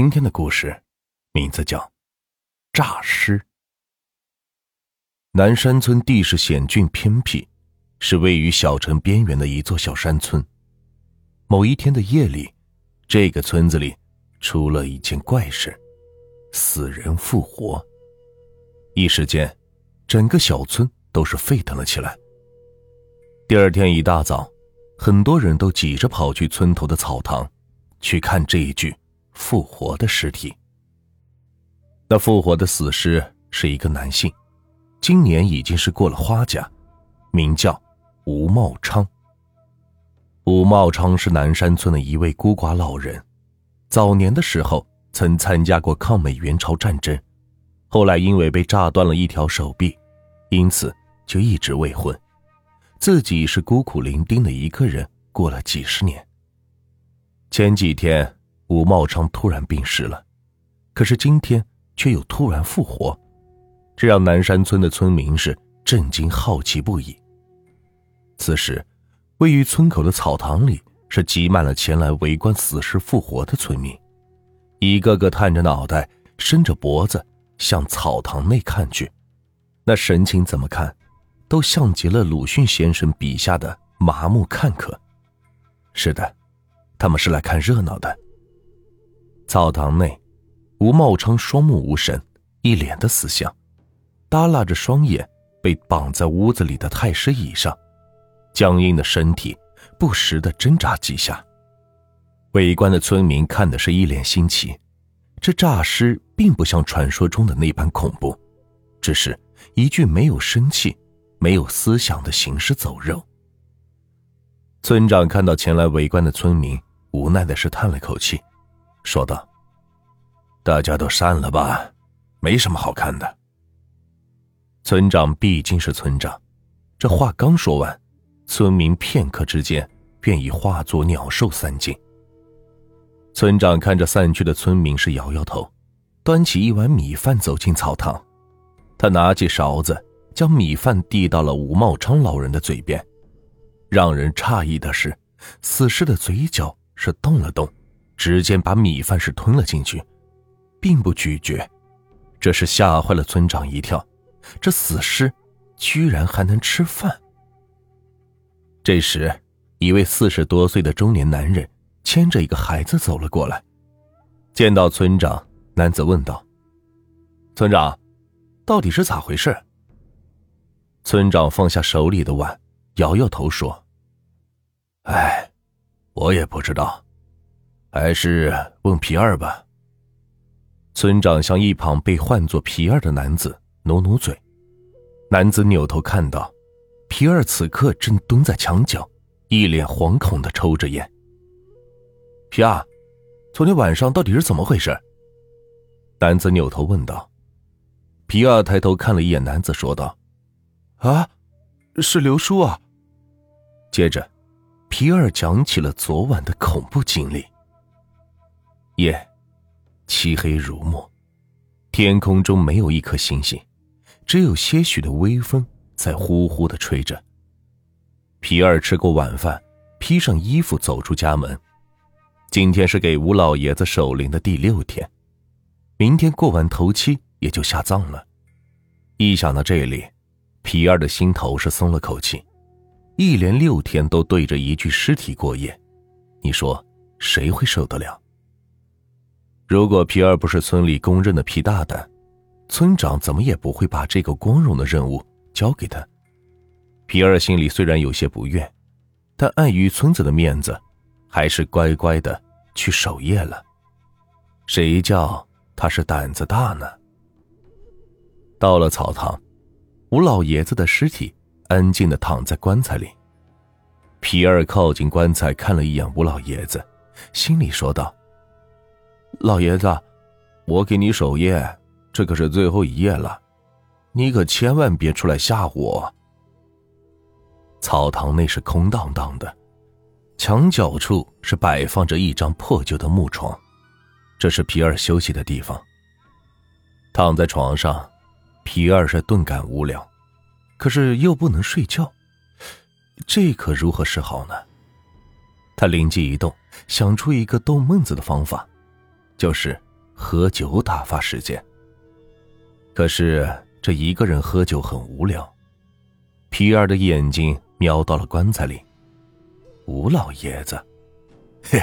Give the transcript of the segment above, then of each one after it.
今天的故事名字叫《诈尸》。南山村地势险峻偏僻，是位于小城边缘的一座小山村。某一天的夜里，这个村子里出了一件怪事：死人复活。一时间，整个小村都是沸腾了起来。第二天一大早，很多人都挤着跑去村头的草堂，去看这一具复活的尸体。那复活的死尸是一个男性。今年已经是过了花甲，名叫吴茂昌。吴茂昌是南山村的一位孤寡老人，早年的时候曾参加过抗美援朝战争，后来因为被炸断了一条手臂，因此就一直未婚，自己是孤苦伶仃的一个人过了几十年。前几天吴茂昌突然病逝了，可是今天却又突然复活。这让南山村的村民是震惊、好奇不已。此时，位于村口的草堂里是挤满了前来围观死尸复活的村民，一个个探着脑袋，伸着脖子向草堂内看去，那神情怎么看，都像极了鲁迅先生笔下的麻木看客。是的，他们是来看热闹的。草堂内，吴茂昌双目无神，一脸的死相。耷拉着双眼，被绑在屋子里的太师椅上，僵硬的身体不时的挣扎几下。围观的村民看的是一脸新奇，这诈尸并不像传说中的那般恐怖，只是一具没有生气、没有思想的行尸走肉。村长看到前来围观的村民，无奈的是叹了口气，说道：“大家都散了吧，没什么好看的。”村长毕竟是村长，这话刚说完，村民片刻之间便已化作鸟兽散尽。村长看着散去的村民，是摇摇头，端起一碗米饭走进草堂，他拿起勺子将米饭递到了吴茂昌老人的嘴边。让人诧异的是，死尸的嘴角是动了动，直接把米饭是吞了进去，并不咀嚼，这是吓坏了村长一跳。这死尸居然还能吃饭。这时，一位四十多岁的中年男人牵着一个孩子走了过来。见到村长，男子问道：“村长，到底是咋回事？”村长放下手里的碗，摇摇头说：“哎，我也不知道，还是问皮二吧。”村长向一旁被唤作皮二的男子。努努嘴，男子扭头看到，皮二此刻正蹲在墙角，一脸惶恐的抽着烟。皮二，昨天晚上到底是怎么回事？男子扭头问道。皮二抬头看了一眼男子，说道：“啊，是刘叔啊。”接着，皮二讲起了昨晚的恐怖经历。夜，漆黑如墨，天空中没有一颗星星。只有些许的微风在呼呼的吹着。皮二吃过晚饭，披上衣服走出家门。今天是给吴老爷子守灵的第六天，明天过完头七也就下葬了。一想到这里，皮二的心头是松了口气。一连六天都对着一具尸体过夜，你说谁会受得了？如果皮二不是村里公认的皮大胆。村长怎么也不会把这个光荣的任务交给他。皮二心里虽然有些不愿，但碍于村子的面子，还是乖乖的去守夜了。谁叫他是胆子大呢？到了草堂，吴老爷子的尸体安静的躺在棺材里。皮二靠近棺材看了一眼吴老爷子，心里说道：“老爷子，我给你守夜。”这可是最后一夜了，你可千万别出来吓唬我。草堂内是空荡荡的，墙角处是摆放着一张破旧的木床，这是皮二休息的地方。躺在床上，皮二是顿感无聊，可是又不能睡觉，这可如何是好呢？他灵机一动，想出一个逗闷子的方法，就是喝酒打发时间。可是这一个人喝酒很无聊。皮尔的眼睛瞄到了棺材里，吴老爷子，嘿，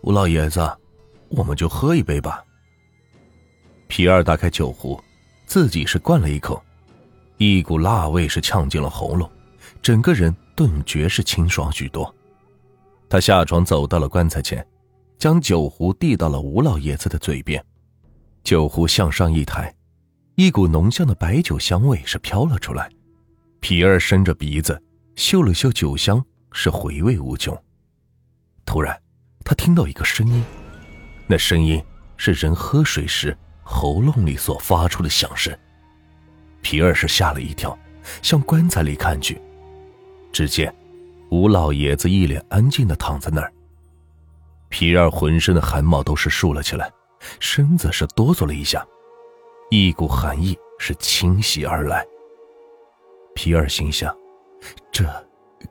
吴老爷子，我们就喝一杯吧。皮尔打开酒壶，自己是灌了一口，一股辣味是呛进了喉咙，整个人顿觉是清爽许多。他下床走到了棺材前，将酒壶递到了吴老爷子的嘴边，酒壶向上一抬，一股浓香的白酒香味是飘了出来。皮儿伸着鼻子嗅了嗅酒香，是回味无穷。突然，他听到一个声音，那声音是人喝水时喉咙里所发出的响声。皮儿是吓了一跳，向棺材里看去，只见。吴老爷子一脸安静的躺在那儿。皮尔浑身的汗毛都是竖了起来，身子是哆嗦了一下，一股寒意是侵袭而来。皮尔心想：这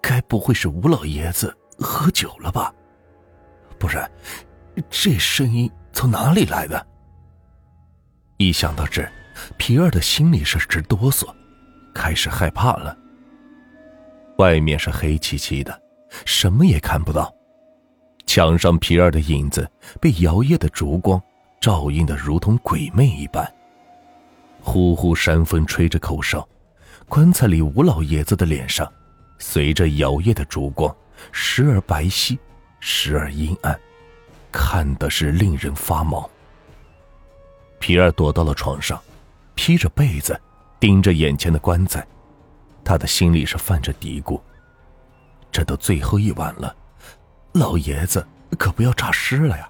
该不会是吴老爷子喝酒了吧？不然，这声音从哪里来的？一想到这，皮尔的心里是直哆嗦，开始害怕了。外面是黑漆漆的，什么也看不到。墙上皮儿的影子被摇曳的烛光照映的如同鬼魅一般。呼呼山风吹着口哨，棺材里吴老爷子的脸上，随着摇曳的烛光，时而白皙，时而阴暗，看的是令人发毛。皮儿躲到了床上，披着被子，盯着眼前的棺材。他的心里是泛着嘀咕：“这都最后一晚了，老爷子可不要诈尸了呀！”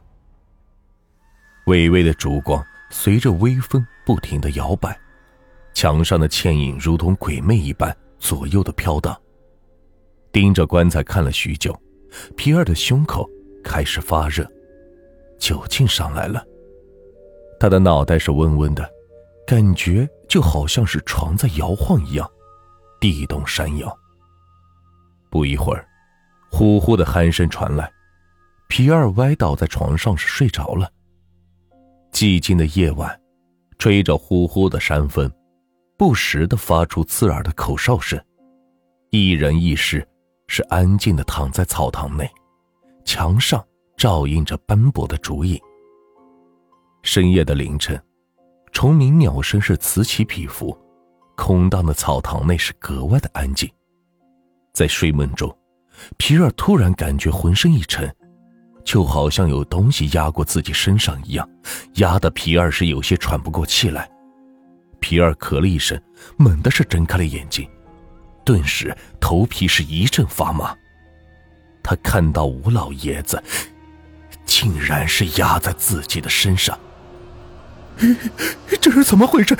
微微的烛光随着微风不停的摇摆，墙上的倩影如同鬼魅一般左右的飘荡。盯着棺材看了许久，皮尔的胸口开始发热，酒劲上来了。他的脑袋是嗡嗡的，感觉就好像是床在摇晃一样。地动山摇。不一会儿，呼呼的鼾声传来，皮尔歪倒在床上是睡着了。寂静的夜晚，吹着呼呼的山风，不时的发出刺耳的口哨声。一人一尸是安静的躺在草堂内，墙上照映着斑驳的竹影。深夜的凌晨，虫鸣鸟声是此起彼伏。空荡的草堂内是格外的安静，在睡梦中，皮尔突然感觉浑身一沉，就好像有东西压过自己身上一样，压得皮尔是有些喘不过气来。皮尔咳了一声，猛地是睁开了眼睛，顿时头皮是一阵发麻。他看到吴老爷子，竟然是压在自己的身上，这是怎么回事？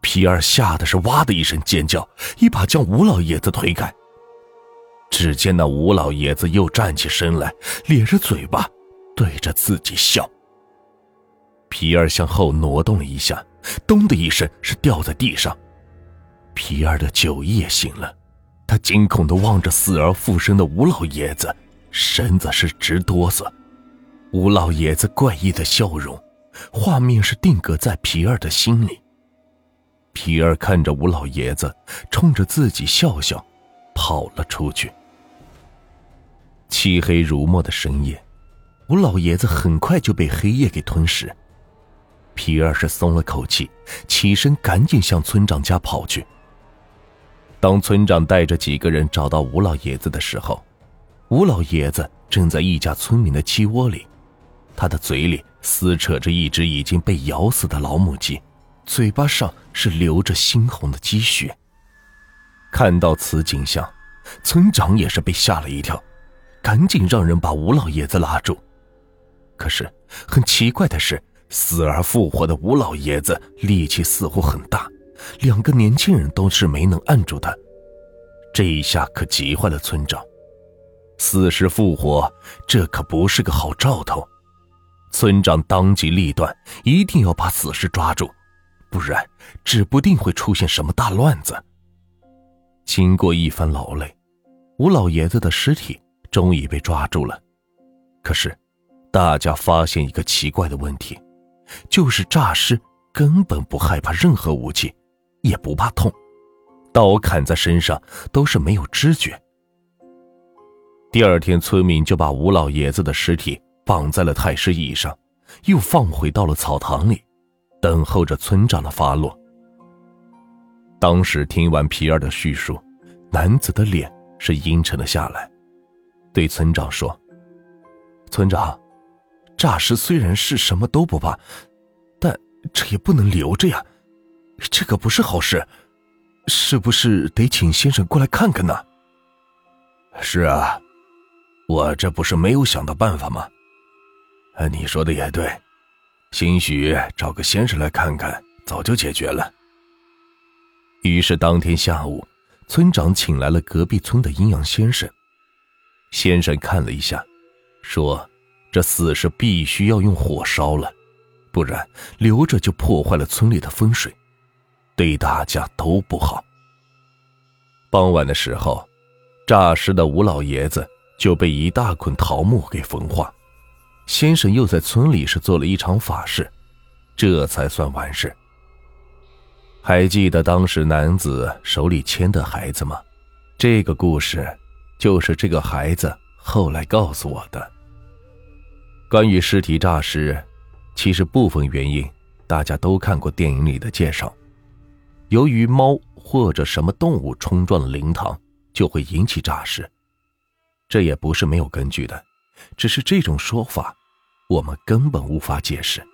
皮尔吓得是哇的一声尖叫，一把将吴老爷子推开。只见那吴老爷子又站起身来，咧着嘴巴对着自己笑。皮尔向后挪动了一下，咚的一声是掉在地上。皮尔的酒意也醒了，他惊恐的望着死而复生的吴老爷子，身子是直哆嗦。吴老爷子怪异的笑容，画面是定格在皮尔的心里。皮尔看着吴老爷子，冲着自己笑笑，跑了出去。漆黑如墨的深夜，吴老爷子很快就被黑夜给吞噬。皮尔是松了口气，起身赶紧向村长家跑去。当村长带着几个人找到吴老爷子的时候，吴老爷子正在一家村民的鸡窝里，他的嘴里撕扯着一只已经被咬死的老母鸡。嘴巴上是流着猩红的鸡血。看到此景象，村长也是被吓了一跳，赶紧让人把吴老爷子拉住。可是很奇怪的是，死而复活的吴老爷子力气似乎很大，两个年轻人都是没能按住他。这一下可急坏了村长，死尸复活，这可不是个好兆头。村长当机立断，一定要把死尸抓住。不然，指不定会出现什么大乱子。经过一番劳累，吴老爷子的尸体终于被抓住了。可是，大家发现一个奇怪的问题，就是诈尸根本不害怕任何武器，也不怕痛，刀砍在身上都是没有知觉。第二天，村民就把吴老爷子的尸体绑在了太师椅上，又放回到了草堂里，等候着村长的发落。当时听完皮儿的叙述，男子的脸是阴沉了下来，对村长说：“村长。”诈尸虽然是什么都不怕，但这也不能留着呀，这可不是好事，是不是得请先生过来看看呢？是啊，我这不是没有想到办法吗？你说的也对，兴许找个先生来看看，早就解决了。于是当天下午，村长请来了隔壁村的阴阳先生。先生看了一下，说。这死是必须要用火烧了，不然留着就破坏了村里的风水，对大家都不好。傍晚的时候，诈尸的吴老爷子就被一大捆桃木给焚化，先生又在村里是做了一场法事，这才算完事。还记得当时男子手里牵的孩子吗？这个故事就是这个孩子后来告诉我的。关于尸体诈尸，其实部分原因大家都看过电影里的介绍。由于猫或者什么动物冲撞了灵堂，就会引起诈尸。这也不是没有根据的，只是这种说法我们根本无法解释。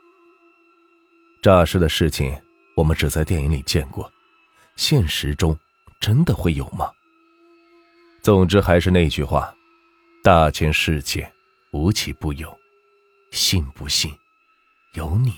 诈尸的事情我们只在电影里见过，现实中真的会有吗？总之还是那句话：大千世界无奇不有。信不信，由你。